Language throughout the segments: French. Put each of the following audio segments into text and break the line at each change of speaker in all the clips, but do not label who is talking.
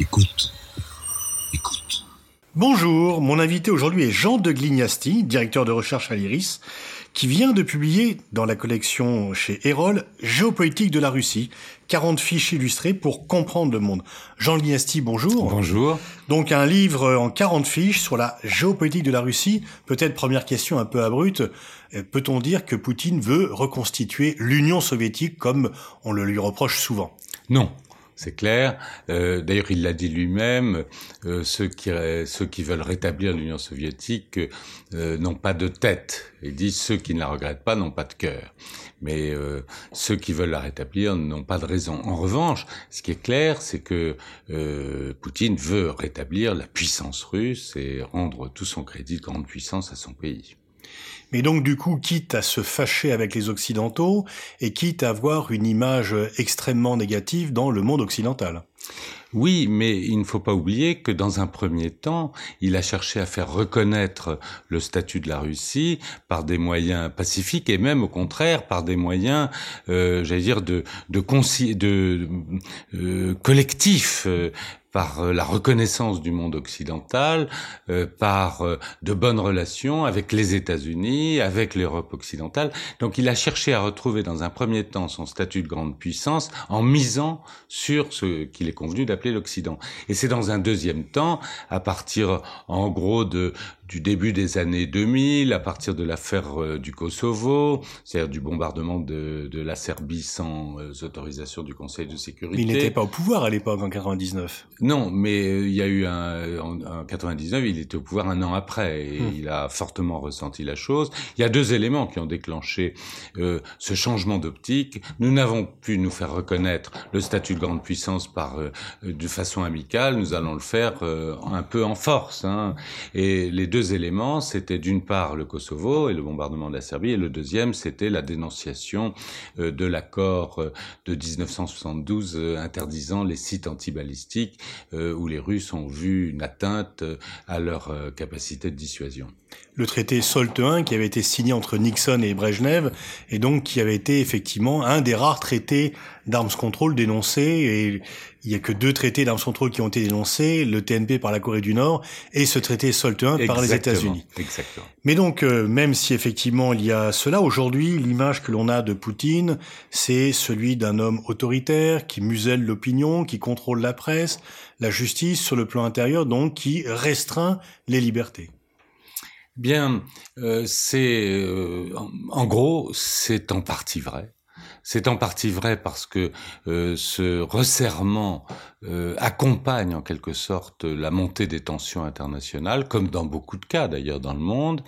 Écoute. Écoute.
Bonjour, mon invité aujourd'hui est Jean de Glignasti, directeur de recherche à l'IRIS, qui vient de publier dans la collection chez Erol Géopolitique de la Russie, 40 fiches illustrées pour comprendre le monde. Jean de Glignasti, bonjour.
Bonjour.
Donc un livre en 40 fiches sur la géopolitique de la Russie. Peut-être première question un peu abrupte, euh, peut-on dire que Poutine veut reconstituer l'Union soviétique comme on le lui reproche souvent?
Non c'est clair. Euh, d'ailleurs, il l'a dit lui-même, euh, ceux, qui, veulent rétablir l'Union soviétique euh, n'ont pas de tête. Il dit ceux qui ne la regrettent pas n'ont pas de cœur. Mais ceux qui veulent la rétablir n'ont pas de raison. En revanche, ce qui est clair, c'est que Poutine veut rétablir la puissance russe et rendre tout son crédit de grande puissance à son pays.
Mais donc du coup, quitte à se fâcher avec les Occidentaux et quitte à avoir une image extrêmement négative dans le monde occidental.
Oui, mais il ne faut pas oublier que dans un premier temps, il a cherché à faire reconnaître le statut de la Russie par des moyens pacifiques et même au contraire par des moyens, euh, j'allais dire, de, euh, collectifs. Par euh, la reconnaissance du monde occidental, euh, par euh, de bonnes relations avec les États-Unis, avec l'Europe occidentale. Donc il a cherché à retrouver dans un premier temps son statut de grande puissance en misant sur ce qu'il est convenu d'appeler l'Occident. Et c'est dans un deuxième temps, à partir en gros de du début des années 2000, à partir de l'affaire euh, du Kosovo, c'est-à-dire du bombardement de, de, la Serbie sans euh, autorisation du Conseil de sécurité.
Mais il n'était pas au pouvoir à l'époque, en 99.
Non, mais euh, il y a eu un... En, 99, il était au pouvoir un an après, et hmm. il a fortement ressenti la chose. Il y a deux éléments qui ont déclenché ce changement d'optique. Nous n'avons pu nous faire reconnaître le statut de grande puissance par de façon amicale, nous allons le faire un peu en force. Hein. Et les deux éléments, c'était d'une part le Kosovo et le bombardement de la Serbie, et le deuxième, c'était la dénonciation euh, de l'accord euh, de 1972 euh, interdisant les sites antibalistiques, où les Russes ont vu une atteinte à leur capacité de dissuasion.
Le traité SALT I qui avait été signé entre Nixon et Brejnev et donc qui avait été effectivement un des rares traités d'armes contrôle dénoncés et il y a que deux traités d'armes contrôle qui ont été dénoncés, le TNP par la Corée du Nord et ce traité SALT I par les États-Unis.
Exactement.
Mais donc euh, même si effectivement il y a cela aujourd'hui, l'image que l'on a de Poutine, c'est celui d'un homme autoritaire qui muselle l'opinion, qui contrôle la presse, la justice sur le plan intérieur donc qui restreint les libertés.
Bien, euh, c'est euh, en, gros, c'est en partie vrai. C'est en partie vrai parce que euh, ce resserrement euh, accompagne en quelque sorte la montée des tensions internationales, comme dans beaucoup de cas d'ailleurs dans le monde.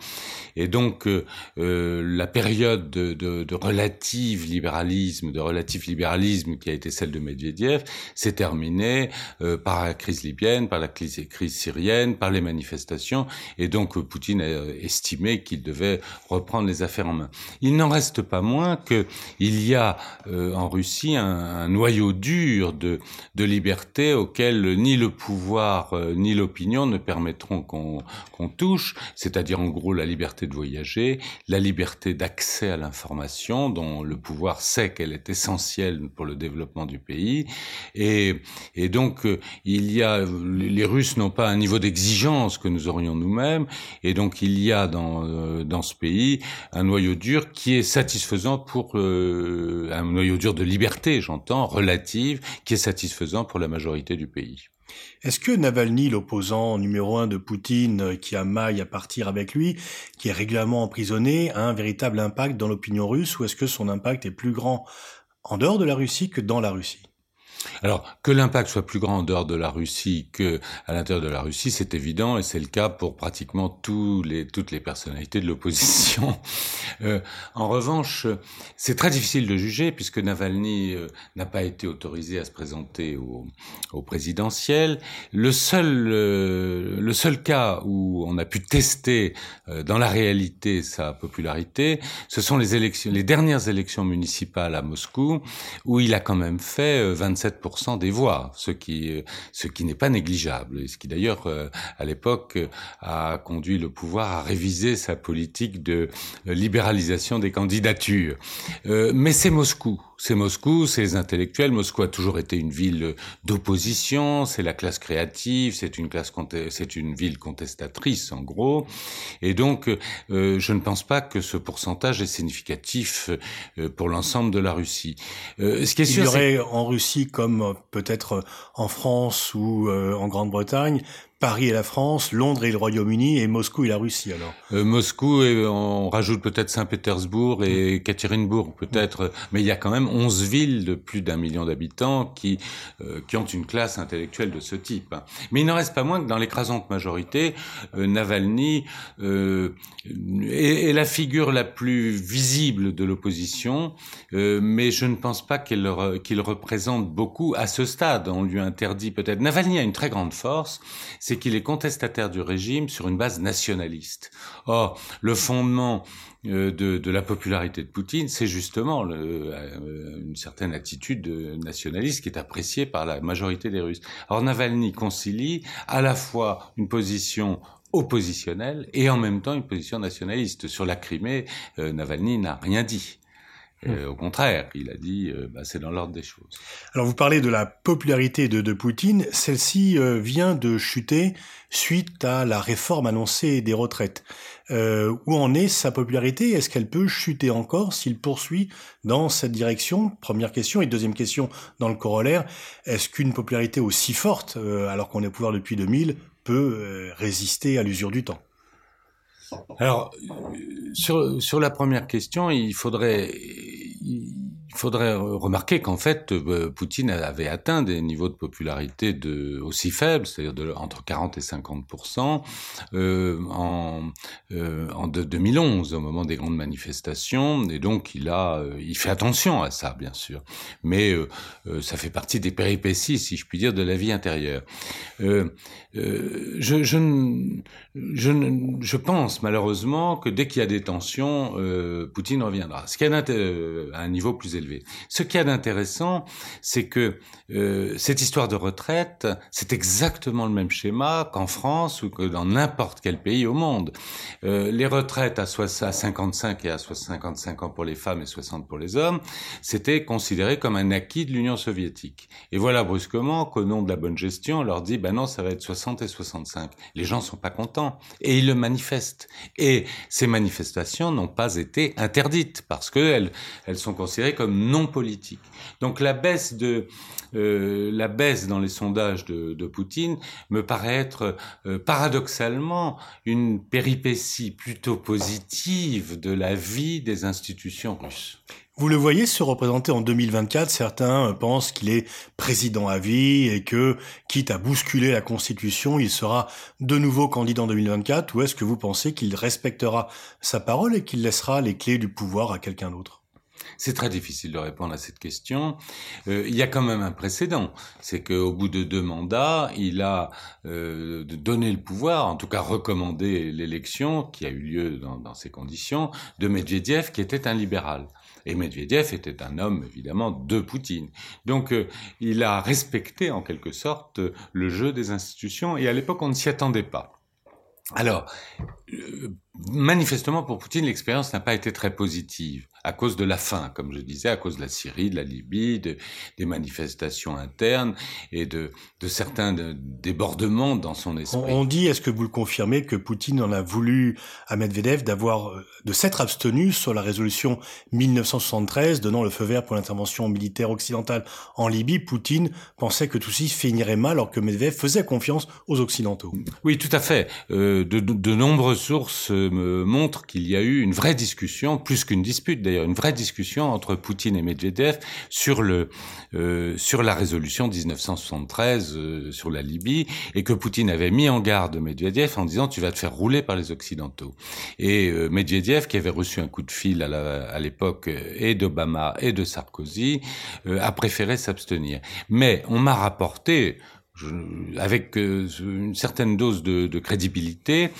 Et donc euh, euh la période de, de, de, relative libéralisme, de relatif libéralisme qui a été celle de Medvedev, s'est terminée euh, par la crise libyenne, par la crise, crise syrienne, par les manifestations. Et donc Poutine a estimé qu'il devait reprendre les affaires en main. Il n'en reste pas moins que il y a en Russie un, un noyau dur de, de liberté auxquelles ni le pouvoir euh, ni l'opinion ne permettront qu'on touche, c'est-à-dire en gros la liberté de voyager, la liberté d'accès à l'information dont le pouvoir sait qu'elle est essentielle pour le développement du pays. Et, et donc euh, il y a, les Russes n'ont pas un niveau d'exigence que nous aurions nous-mêmes, et donc il y a dans, euh, dans ce pays un noyau dur qui est satisfaisant pour un noyau dur de liberté, j'entends, relative, qui est satisfaisant pour la
Est-ce que Navalny, l'opposant numéro un de Poutine, euh, qui a maille à partir avec lui, qui est régulièrement emprisonné, a un véritable impact dans l'opinion russe ou est-ce que son impact est plus grand en dehors de la Russie que dans la Russie?
Alors, que l'impact soit plus grand en dehors de la Russie que à l'intérieur de la Russie, c'est évident, et c'est le cas pour pratiquement toutes les personnalités de l'opposition. Euh, en revanche, c'est très difficile de juger, puisque Navalny euh, n'a pas été autorisé à se présenter au, présidentiel. Le seul, euh, le seul cas où on a pu tester dans la réalité sa popularité, ce sont les élections, les dernières élections municipales à Moscou, où il a quand même fait 27 des voix, ce qui, ce qui n'est pas négligeable, et ce qui d'ailleurs, euh, à l'époque, a conduit le pouvoir à réviser sa politique de libéralisation des candidatures. Euh, mais c'est Moscou C'est Moscou, c'est les intellectuels. Moscou a toujours été une ville d'opposition. C'est la classe créative. C'est une classe, c'est une ville contestatrice en gros. Et donc, euh, je ne pense pas que ce pourcentage est significatif euh, pour l'ensemble de la Russie.
Euh, ce qui est sûr, Il y aurait en Russie, comme peut-être en France ou en Grande-Bretagne, Paris et la France, Londres et le Royaume-Uni et Moscou et la Russie alors.
Euh, Moscou et on rajoute peut-être Saint-Pétersbourg et Ekaterinbourg peut-être, mais il y a quand même 11 villes de plus d'un million d'habitants qui euh, qui ont une classe intellectuelle de ce type. Mais il n'en reste pas moins que dans l'écrasante majorité, euh, Navalny est, est, la figure la plus visible de l'opposition, mais je ne pense pas qu'il qu'il représente beaucoup à ce stade. On lui interdit peut-être. Navalny a une très grande force qu'il est contestataire du régime sur une base nationaliste. Or, le fondement euh, de, la popularité de Poutine, c'est justement euh, une certaine attitude nationaliste qui est appréciée par la majorité des Russes. Or, Navalny concilie à la fois une position oppositionnelle et en même temps une position nationaliste. Sur la Crimée, euh, Navalny n'a rien dit. Euh, au contraire, il a dit, euh, bah, c'est dans l'ordre des choses.
Alors vous parlez de la popularité de, de Poutine, celle-ci euh, vient de chuter suite à la réforme annoncée des retraites. où en est sa popularité? Est-ce qu'elle peut chuter encore s'il poursuit dans cette direction? Première question. Et deuxième question dans le corollaire, est-ce qu'une popularité aussi forte, alors qu'on est au pouvoir depuis 2000, peut résister à l'usure du temps?
Alors, sur, sur la première question, il faudrait you, il faudrait remarquer qu'en fait, euh, Poutine avait atteint des niveaux de popularité de, aussi faibles, c'est-à-dire entre 40 et 50 euh, en, euh, en 2011, au moment des grandes manifestations. Et donc, il a, euh, il fait attention à ça, bien sûr. Mais euh, ça fait partie des péripéties, si je puis dire, de la vie intérieure. je, je, je, je pense malheureusement que dès qu'il y a des tensions, Poutine reviendra. Ce qui est à un niveau plus élevé ce qu'il y a d'intéressant, c'est que euh, cette histoire de retraite, c'est exactement le même schéma qu'en France ou que dans n'importe quel pays au monde. Euh, les retraites à, à 55 et à 55 ans pour les femmes et 60 pour les hommes, c'était considéré comme un acquis de l'Union soviétique. Et voilà brusquement qu'au nom de la bonne gestion, on leur dit, ben non, ça va être 60 et 65. Les gens sont pas contents et ils le manifestent. Et ces manifestations n'ont pas été interdites parce qu'elles elles sont considérées comme non politique. Donc la baisse de euh, la baisse dans les sondages de, Poutine me paraît être euh, paradoxalement une péripétie plutôt positive de la vie des institutions russes.
Vous le voyez se représenter en 2024. Certains euh, pensent qu'il est président à vie et que, quitte à bousculer la Constitution, il sera de nouveau candidat en 2024. Ou est-ce que vous pensez qu'il respectera sa parole et qu'il laissera les clés du pouvoir à quelqu'un d'autre?
C'est très difficile de répondre à cette question. Euh, il y a quand même un précédent, c'est qu'au bout de deux mandats, il a euh, donné le pouvoir, en tout cas recommandé l'élection qui a eu lieu dans, dans ces conditions, de Medvedev, qui était un libéral. Et Medvedev était un homme, évidemment, de Poutine. Donc, euh, il a respecté, en quelque sorte, le jeu des institutions, et à l'époque, on ne s'y attendait pas. Alors, euh, manifestement, pour Poutine, l'expérience n'a pas été très positive à cause de la faim, comme je disais, à cause de la Syrie, de la Libye, de, des manifestations internes et de, de certains débordements dans son esprit.
On, dit, est-ce que vous le confirmez, que Poutine en a voulu à Medvedev d'avoir, euh, de s'être abstenu sur la résolution 1973 donnant le feu vert pour l'intervention militaire occidentale en Libye? Poutine pensait que tout ceci finirait mal alors que Medvedev faisait confiance aux Occidentaux.
Oui, tout à fait. Euh, de, de, nombreuses sources euh, me montrent qu'il y a eu une vraie discussion, plus qu'une dispute une vraie discussion entre Poutine et Medvedev sur le euh, sur la résolution 1973 euh, sur la Libye et que Poutine avait mis en garde Medvedev en disant tu vas te faire rouler par les occidentaux. Et euh, Medvedev qui avait reçu un coup de fil à l'époque et d'Obama et de Sarkozy a préféré s'abstenir. Mais on m'a rapporté avec une certaine dose de crédibilité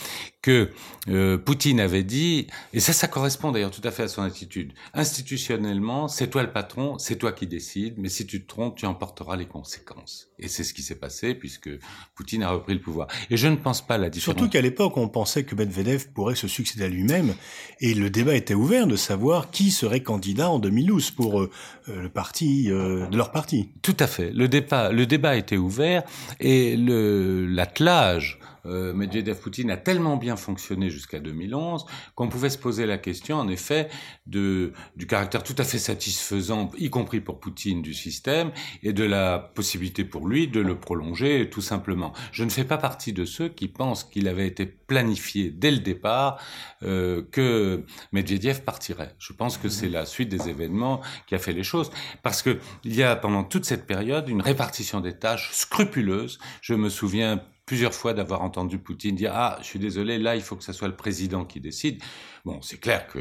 que euh, Poutine avait dit, et ça, ça correspond d'ailleurs tout à fait à son attitude. Institutionnellement, c'est toi le patron, c'est toi qui décides, mais si tu te trompes, tu en porteras les conséquences. Et c'est ce qui s'est passé puisque Poutine a repris le pouvoir. Et je ne pense pas à la différence.
Surtout qu'à l'époque, on pensait que Medvedev pourrait se succéder à lui-même, et le débat était ouvert de savoir qui serait candidat en 2012 pour euh, le parti euh, de leur parti.
Tout à fait. Le débat, le débat était ouvert et le l'attelage euh, Medvedev-Poutine a tellement bien fonctionné jusqu'à 2011 qu'on pouvait se poser la question, en effet, de, du caractère tout à fait satisfaisant, y compris pour Poutine, du système, et de la possibilité pour lui de le prolonger, tout simplement. Je ne fais pas partie de ceux qui pensent qu'il avait été planifié dès le départ euh, que Medvedev partirait. Je pense que c'est la suite des événements qui a fait les choses, parce que il y a pendant toute cette période une répartition des tâches scrupuleuse. Je me souviens plusieurs fois d'avoir entendu Poutine dire ah je suis désolé là il faut que ce soit le président qui décide Bon, c'est clair que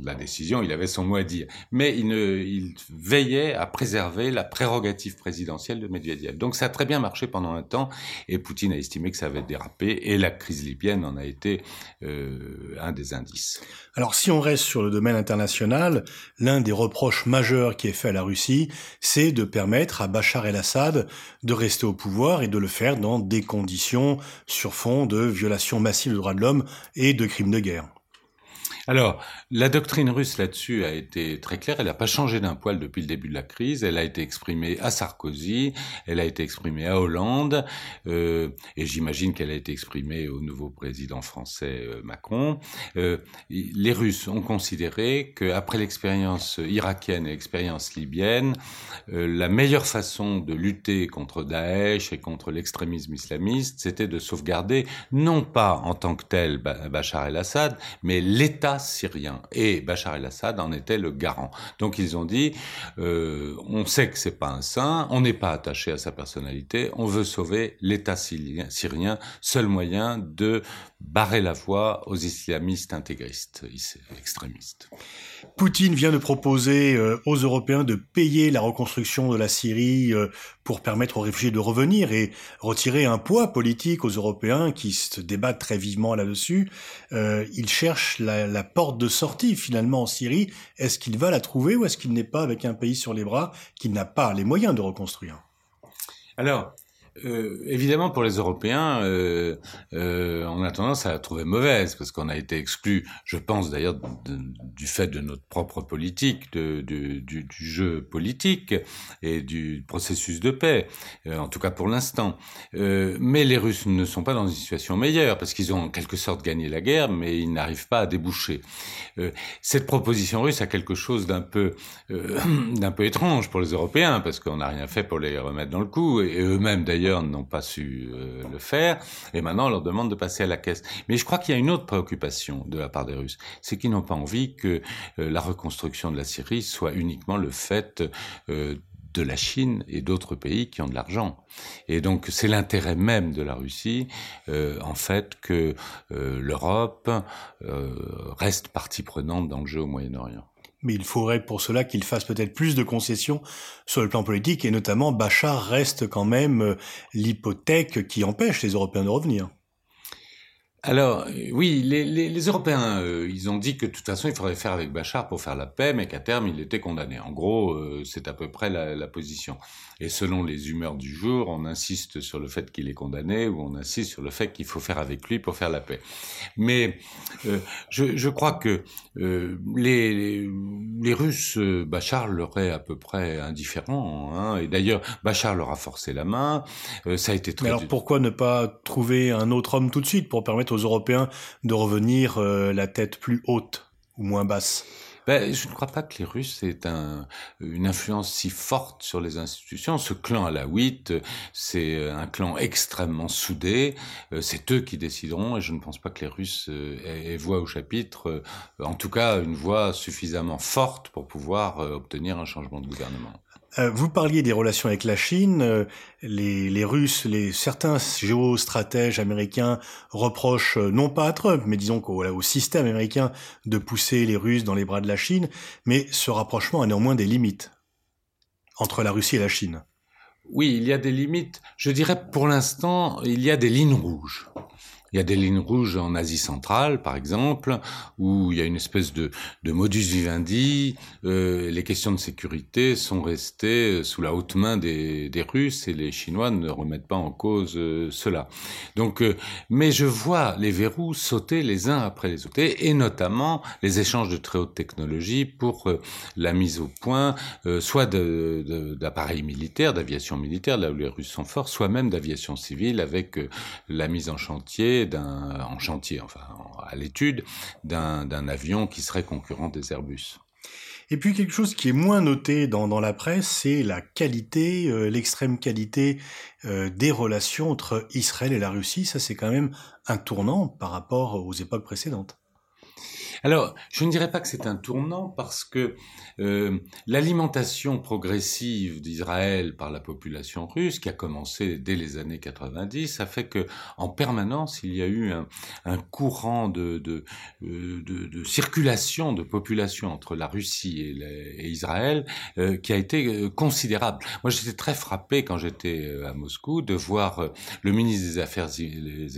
la décision, il avait son mot à dire, mais il, ne, il veillait à préserver la prérogative présidentielle de Medvedev. Donc ça a très bien marché pendant un temps, et Poutine a estimé que ça avait dérapé, et la crise libyenne en a été euh, un des indices.
Alors si on reste sur le domaine international, l'un des reproches majeurs qui est fait à la Russie, c'est de permettre à Bachar el-Assad de rester au pouvoir et de le faire dans des conditions sur fond de violations massives des droits de l'homme et de crimes de guerre.
Alors, la doctrine russe là-dessus a été très claire. Elle n'a pas changé d'un poil depuis le début de la crise. Elle a été exprimée à Sarkozy, elle a été exprimée à Hollande, euh, et j'imagine qu'elle a été exprimée au nouveau président français euh, Macron. Euh, les Russes ont considéré qu'après l'expérience irakienne et l'expérience libyenne, euh, la meilleure façon de lutter contre Daesh et contre l'extrémisme islamiste, c'était de sauvegarder non pas en tant que tel Bachar el-Assad, mais l'État syrien. Et Bachar el-Assad en était le garant. Donc ils ont dit, euh, on sait que c'est pas un saint, on n'est pas attaché à sa personnalité, on veut sauver l'État syrien, seul moyen de barrer la voie aux islamistes intégristes, extrémistes.
Poutine vient de proposer euh, aux Européens de payer la reconstruction de la Syrie euh, pour permettre aux réfugiés de revenir et retirer un poids politique aux Européens qui se débattent très vivement là-dessus. Euh, il cherche la, la, porte de sortie finalement en Syrie. Est-ce qu'il va la trouver ou est-ce qu'il n'est pas avec un pays sur les bras qui n'a pas les moyens de reconstruire?
Alors, euh, évidemment, pour les Européens, euh, euh, on a tendance à la trouver mauvaise parce qu'on a été exclu, je pense d'ailleurs du fait de notre propre politique, du, jeu politique et du processus de paix, en tout cas pour l'instant. Mais les Russes ne sont pas dans une situation meilleure parce qu'ils ont en quelque sorte gagné la guerre, mais ils n'arrivent pas à déboucher. Cette proposition russe a quelque chose d'un peu étrange pour les Européens parce qu'on n'a rien fait pour les remettre dans le coup et eux-mêmes d'ailleurs n'ont pas su euh, le faire, et maintenant on leur demande de passer à la caisse. Mais je crois qu'il y a une autre préoccupation de la part des Russes, c'est qu'ils n'ont pas envie que euh, la reconstruction de la Syrie soit uniquement le fait euh, de la Chine et d'autres pays qui ont de l'argent. Et donc c'est l'intérêt même de la Russie, en fait, que l'Europe reste partie prenante dans le jeu au Moyen-Orient
mais il faudrait pour cela qu'il fasse peut-être plus de concessions sur le plan politique, et notamment Bachar reste quand même euh, l'hypothèque qui empêche les Européens de revenir.
Alors, euh, oui, les, les, les Européens, euh, ils ont dit que de toute façon, il faudrait faire avec Bachar pour faire la paix, mais qu'à terme, il était condamné. En gros, euh, c'est à peu près la, la, position. Et selon les humeurs du jour, on insiste sur le fait qu'il est condamné ou on insiste sur le fait qu'il faut faire avec lui pour faire la paix. Mais je, je, crois que les, les Russes, Bachar leur est à peu près indifférent. Hein, et d'ailleurs, Bachar leur a forcé la main. ça a été très...
Mais alors pourquoi ne pas trouver un autre homme tout de suite pour permettre aux Européens de revenir euh, la tête plus haute ou moins basse
ben, je ne crois pas que les Russes aient un, une influence si forte sur les institutions. Ce clan alaouite, c'est un clan extrêmement soudé. Euh, c'est eux qui décideront et je ne pense pas que les Russes euh, aient voix au chapitre, en tout cas une voix suffisamment forte pour pouvoir obtenir un changement de gouvernement.
Euh, vous parliez des relations avec la Chine. Euh, les, Russes, certains géostratèges américains reprochent, euh, non pas à Trump, mais disons qu'au au système américain de pousser les Russes dans les bras de la Chine. Mais ce rapprochement a néanmoins des limites entre la Russie et la Chine.
Oui, il y a des limites. Je dirais pour l'instant, il y a des lignes rouges. Il y a des lignes rouges en Asie centrale, par exemple, où il y a une espèce de, modus vivendi. Euh, les questions de sécurité sont restées sous la haute main des, Russes et les Chinois ne remettent pas en cause euh, cela. Donc, euh, mais je vois les verrous sauter les uns après les autres, et, notamment les échanges de très haute technologie pour euh, la mise au point, soit d'appareils militaires, d'aviation militaire, là où les Russes sont forts, soit même d'aviation civile avec la mise en chantier d'un, en chantier, enfin à l'étude d'un avion qui serait concurrent des Airbus.
Et puis quelque chose qui est moins noté dans, dans la presse, c'est la qualité, euh, l'extrême qualité euh, des relations entre Israël et la Russie. Ça, c'est quand même un tournant par rapport aux époques précédentes.
Alors, je ne dirais pas que c'est un tournant parce que euh, l'alimentation progressive d'Israël par la population russe, qui a commencé dès les années 90, a fait que en permanence il y a eu un, courant euh, de, circulation de population entre la Russie et, Israël euh, qui a été considérable. Moi, j'étais très frappé quand j'étais à Moscou de voir le ministre des Affaires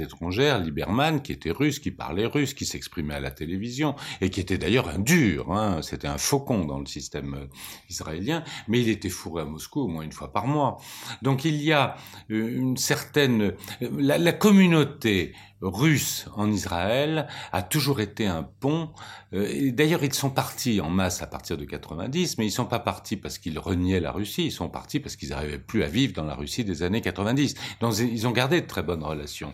étrangères, Lieberman, qui était russe, qui parlait russe, qui s'exprimait à la télévision et qui était d'ailleurs un dur, hein, c'était un faucon dans le système euh, israélien, mais il était fourré à Moscou au moins une fois par mois. Donc il y a euh, une certaine... Euh, la, la communauté russe en Israël a toujours été un pont. D'ailleurs, ils sont partis en masse à partir de 90, mais ils sont pas partis parce qu'ils reniaient la Russie, ils sont partis parce qu'ils n'arrivaient plus à vivre dans la Russie des années 90. Donc, ils ont gardé de très bonnes relations.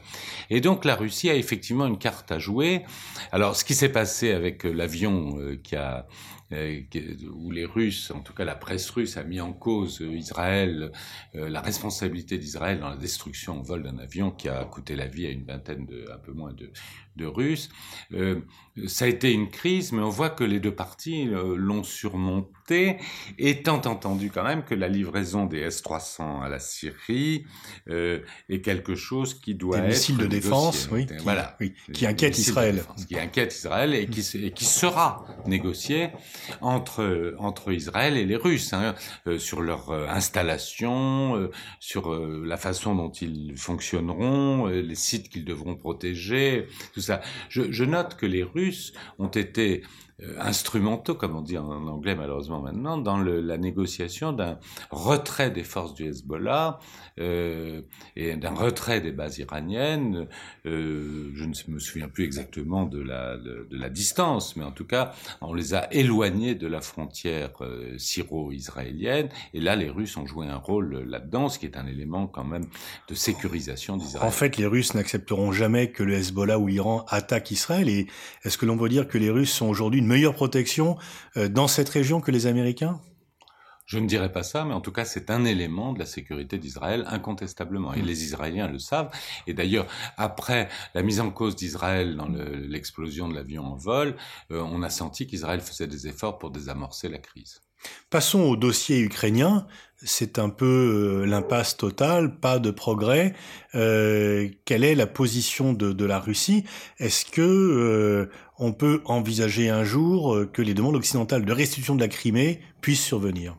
Et donc, la Russie a effectivement une carte à jouer. Alors, ce qui s'est passé avec l'avion qui a euh, où les Russes, en tout cas la presse russe, a mis en cause euh, Israël, euh, la responsabilité d'Israël dans la destruction en vol d'un avion qui a coûté la vie à une vingtaine de, un peu moins de, de Russes. Euh, ça a été une crise, mais on voit que les deux parties euh, l'ont surmonté, étant entendu quand même que la livraison des S-300 à la Syrie euh, est quelque chose qui doit
des
être
missiles de défense, oui,
qui, voilà,
oui, qui inquiète Israël,
qui inquiète Israël et qui, et qui sera négocié entre entre Israël et les Russes hein, sur leur installation, sur la façon dont ils fonctionneront, les sites qu'ils devront protéger, tout je, note que les Russes ont été instrumentaux, comme on dit en anglais malheureusement maintenant, dans le, la négociation d'un retrait des forces du Hezbollah euh, et d'un retrait des bases iraniennes. Euh, je ne me souviens plus exactement de la, de, de, la distance, mais en tout cas, on les a éloignés de la frontière euh, syro-israélienne. Et là, les Russes ont joué un rôle là-dedans, ce qui est un élément quand même de sécurisation d'Israël.
En fait, les Russes n'accepteront jamais que le Hezbollah ou l'Iran attaquent Israël. Et est-ce que l'on peut dire que les Russes sont aujourd'hui une meilleure protection euh, dans cette région que les Américains?
Je ne dirais pas ça, mais en tout cas, c'est un élément de la sécurité d'Israël, incontestablement. Et mm. les Israéliens le savent. Et d'ailleurs, après la mise en cause d'Israël dans l'explosion de l'avion en vol, euh, on a senti qu'Israël faisait des efforts pour désamorcer la crise.
Passons au dossier ukrainien. C'est un peu euh, l'impasse totale, pas de progrès. Euh, quelle est la position de, de la Russie? Est-ce que euh, on peut envisager un jour euh, que les demandes occidentales de restitution de la Crimée puissent survenir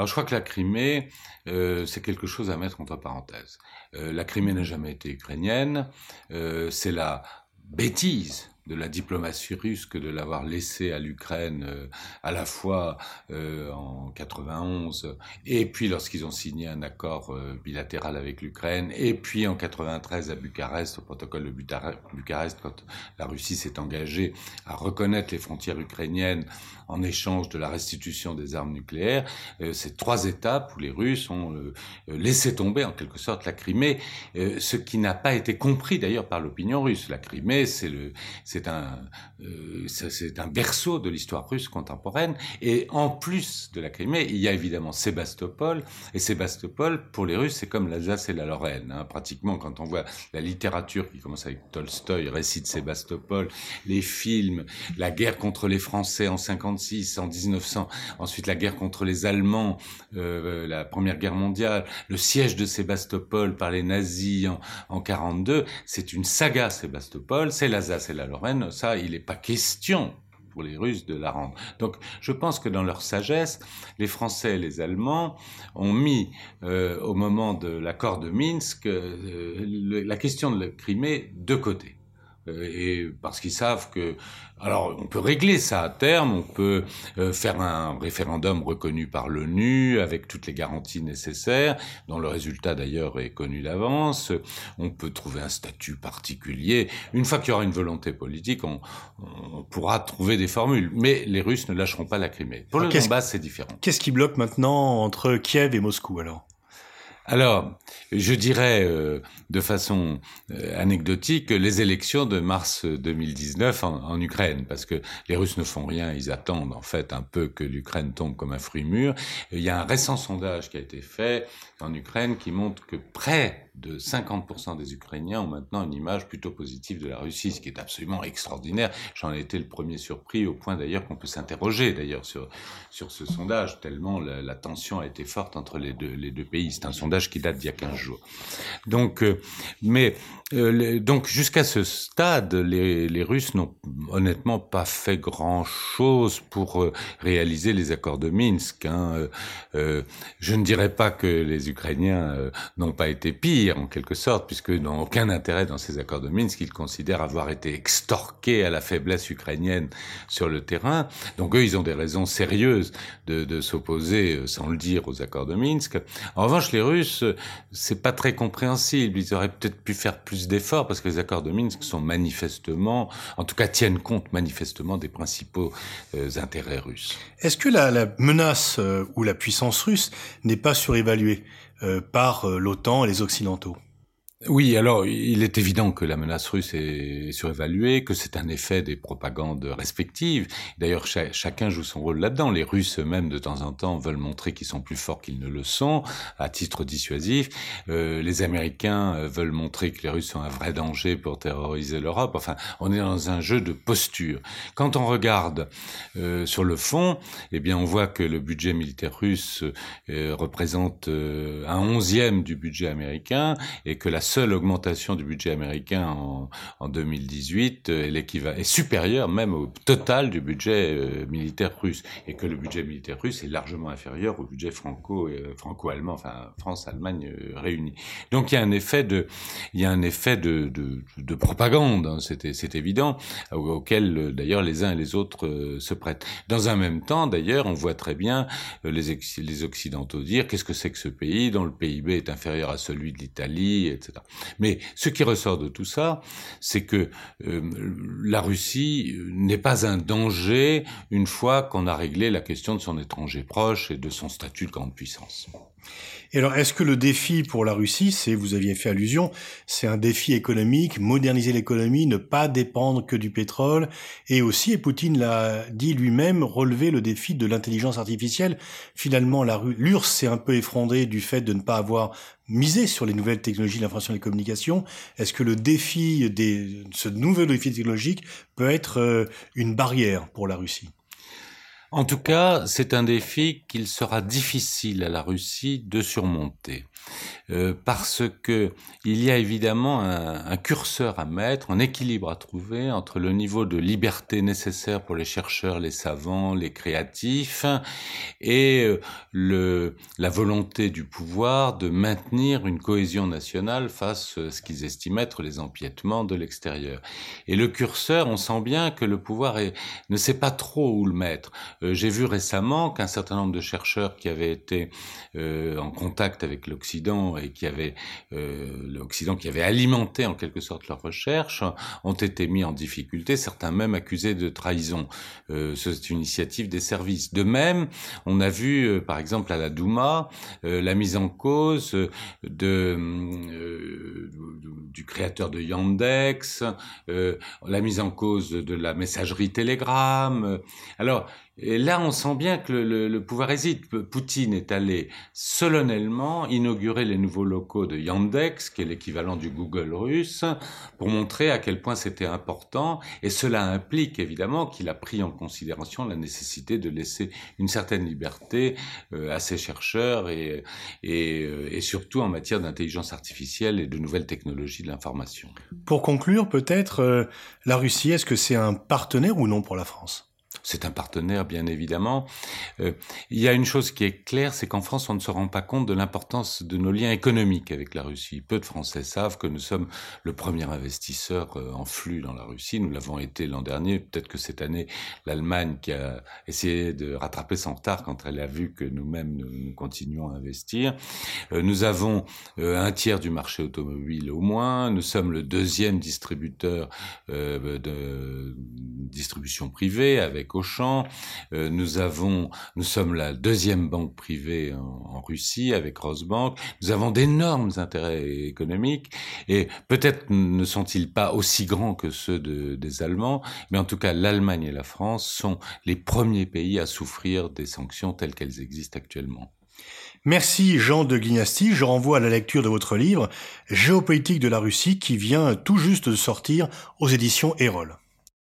alors je crois que la Crimée, euh, c'est quelque chose à mettre entre parenthèses. Euh, la Crimée n'a jamais été ukrainienne, euh, c'est la bêtise de la diplomatie russe que de l'avoir laissé à l'Ukraine euh, à la fois euh, en 91 et puis lorsqu'ils ont signé un accord euh, bilatéral avec l'Ukraine et puis en 93 à Bucarest au protocole de Bucarest quand la Russie s'est engagée à reconnaître les frontières ukrainiennes en échange de la restitution des armes nucléaires euh, ces trois étapes où les Russes ont euh, laissé tomber en quelque sorte la Crimée ce qui n'a pas été compris d'ailleurs par l'opinion russe. La Crimée c'est le c'est euh, c'est un berceau de l'histoire russe contemporaine. Et en plus de la Crimée, il y a évidemment Sébastopol. Et Sébastopol, pour les Russes, c'est comme l'Alsace et la Lorraine. Hein. Pratiquement, quand on voit la littérature qui commence avec Tolstoï, récit de Sébastopol, les films, la guerre contre les Français en 56, en 1900, ensuite la guerre contre les Allemands, euh, la Première Guerre mondiale, le siège de Sébastopol par les nazis en, en 42, c'est une saga Sébastopol, c'est l'Alsace et la Lorraine ça, il n'est pas question pour les Russes de la rendre. Donc je pense que dans leur sagesse, les Français et les Allemands ont mis euh, au moment de l'accord de Minsk euh, la question de la Crimée de côté. Et parce qu'ils savent que, alors on peut régler ça à terme, on peut euh, faire un référendum reconnu par l'ONU avec toutes les garanties nécessaires, dont le résultat d'ailleurs est connu d'avance. On peut trouver un statut particulier. Une fois qu'il y aura une volonté politique, on, on, pourra trouver des formules. Mais les Russes ne lâcheront pas la Crimée. Pour le Donbass, c'est différent.
Qu'est-ce qui bloque maintenant entre Kiev et Moscou alors?
Alors, je dirais euh, de façon euh, anecdotique les élections de mars 2019 en, en, Ukraine, parce que les Russes ne font rien, ils attendent en fait un peu que l'Ukraine tombe comme un fruit mûr. il y a un récent sondage qui a été fait en Ukraine qui montre que près de 50% des Ukrainiens ont maintenant une image plutôt positive de la Russie, ce qui est absolument extraordinaire. J'en ai été le premier surpris, au point d'ailleurs qu'on peut s'interroger d'ailleurs sur, sur ce sondage, tellement la, tension a été forte entre les deux, les deux pays. C'est un sondage qui date d'il y a 15 jours. Donc, euh, mais euh, donc jusqu'à ce stade, les, Russes n'ont honnêtement pas fait grand-chose pour euh, réaliser les accords de Minsk. Hein. Euh, je ne dirais pas que les Ukrainiens n'ont pas été pires en quelque sorte, puisqu'ils n'ont aucun intérêt dans ces accords de Minsk. Ils considèrent avoir été extorqués à la faiblesse ukrainienne sur le terrain. Donc eux, ils ont des raisons sérieuses de, de s'opposer, sans le dire, aux accords de Minsk. En revanche, les Russes, c'est pas très compréhensible. Ils auraient peut-être pu faire plus d'efforts parce que les accords de Minsk sont manifestement, en tout cas tiennent compte manifestement des principaux euh, intérêts russes.
Est-ce que la, menace euh, ou la puissance russe n'est pas surévaluée euh, par l'OTAN et les Occidentaux?
Oui, alors il est évident que la menace russe est surévaluée, que c'est un effet des propagandes respectives. D'ailleurs, ch chacun joue son rôle là-dedans. Les Russes eux-mêmes, de temps en temps, veulent montrer qu'ils sont plus forts qu'ils ne le sont, à titre dissuasif. Euh, les Américains euh, veulent montrer que les Russes sont un vrai danger pour terroriser l'Europe. Enfin, on est dans un jeu de posture. Quand on regarde euh, sur le fond, eh bien, on voit que le budget militaire russe représente un onzième du budget américain et que la seule augmentation du budget américain en, en 2018 est, l'équivalent, est supérieure même au total du budget euh, militaire russe, et que le budget militaire russe est largement inférieur au budget franco euh, franco-allemand, enfin France-Allemagne euh, réunis. Donc il y a un effet de, il y a un effet de, de, de propagande, hein, c'est, c'est évident, auquel d'ailleurs les uns et les autres se prêtent. Dans un même temps, d'ailleurs, on voit très bien les, les occidentaux dire qu'est-ce que c'est que ce pays dont le PIB est inférieur à celui de l'Italie, etc. Mais ce qui ressort de tout ça, c'est que euh, la Russie n'est pas un danger une fois qu'on a réglé la question de son étranger proche et de son statut de grande puissance.
Et alors, est-ce que le défi pour la Russie, c'est, vous aviez fait allusion, c'est un défi économique, moderniser l'économie, ne pas dépendre que du pétrole, et aussi, et Poutine l'a dit lui-même, relever le défi de l'intelligence artificielle. Finalement, l'URSS s'est un peu effondrée du fait de ne pas avoir misé sur les nouvelles technologies de l'information et des communications. Est-ce que le défi des, ce nouveau défi technologique peut être euh, une barrière pour la Russie?
En tout cas, c'est un défi qu'il sera difficile à la Russie de surmonter. Euh, parce que il y a évidemment un, curseur à mettre, un équilibre à trouver entre le niveau de liberté nécessaire pour les chercheurs, les savants, les créatifs, et euh, le, la volonté du pouvoir de maintenir une cohésion nationale face à ce qu'ils estiment être les empiètements de l'extérieur. Et le curseur, on sent bien que le pouvoir ne sait pas trop où le mettre. Euh, J'ai vu récemment qu'un certain nombre de chercheurs qui avaient été euh, en contact avec l'Occident et qui avait euh, l'Occident qui avait alimenté en quelque sorte leurs recherches ont été mis en difficulté, certains même accusés de trahison. C'est une initiative des services. De même, on a vu par exemple à la Douma la mise en cause de, du créateur de Yandex, la mise en cause de la messagerie Telegram. Alors et là, on sent bien que le, le, le, pouvoir hésite. Poutine est allé solennellement inaugurer les nouveaux locaux de Yandex, qui est l'équivalent du Google russe, pour montrer à quel point c'était important. Et cela implique évidemment qu'il a pris en considération la nécessité de laisser une certaine liberté euh, à ses chercheurs et, et, euh, et surtout en matière d'intelligence artificielle et de nouvelles technologies de l'information.
Pour conclure, peut-être, euh, la Russie, est-ce que c'est un partenaire ou non pour la France?
C'est un partenaire, bien évidemment. Euh, il y a une chose qui est claire, c'est qu'en France, on ne se rend pas compte de l'importance de nos liens économiques avec la Russie. Peu de Français savent que nous sommes le premier investisseur euh, en flux dans la Russie. Nous l'avons été l'an dernier. Peut-être que cette année, l'Allemagne qui a essayé de rattraper son retard quand elle a vu que nous-mêmes nous, continuons à investir. Euh, nous avons un tiers du marché automobile au moins. Nous sommes le deuxième distributeur de distribution privée avec Auchan. Euh, nous sommes la deuxième banque privée en, Russie avec Rosbank. Nous avons d'énormes intérêts économiques et peut-être ne sont-ils pas aussi grands que ceux des Allemands, mais en tout cas l'Allemagne et la France sont les premiers pays à souffrir des sanctions telles qu'elles existent actuellement.
Merci Jean de Guignasti. Je renvoie à la lecture de votre livre Géopolitique de la Russie qui vient tout juste de sortir aux éditions Erol.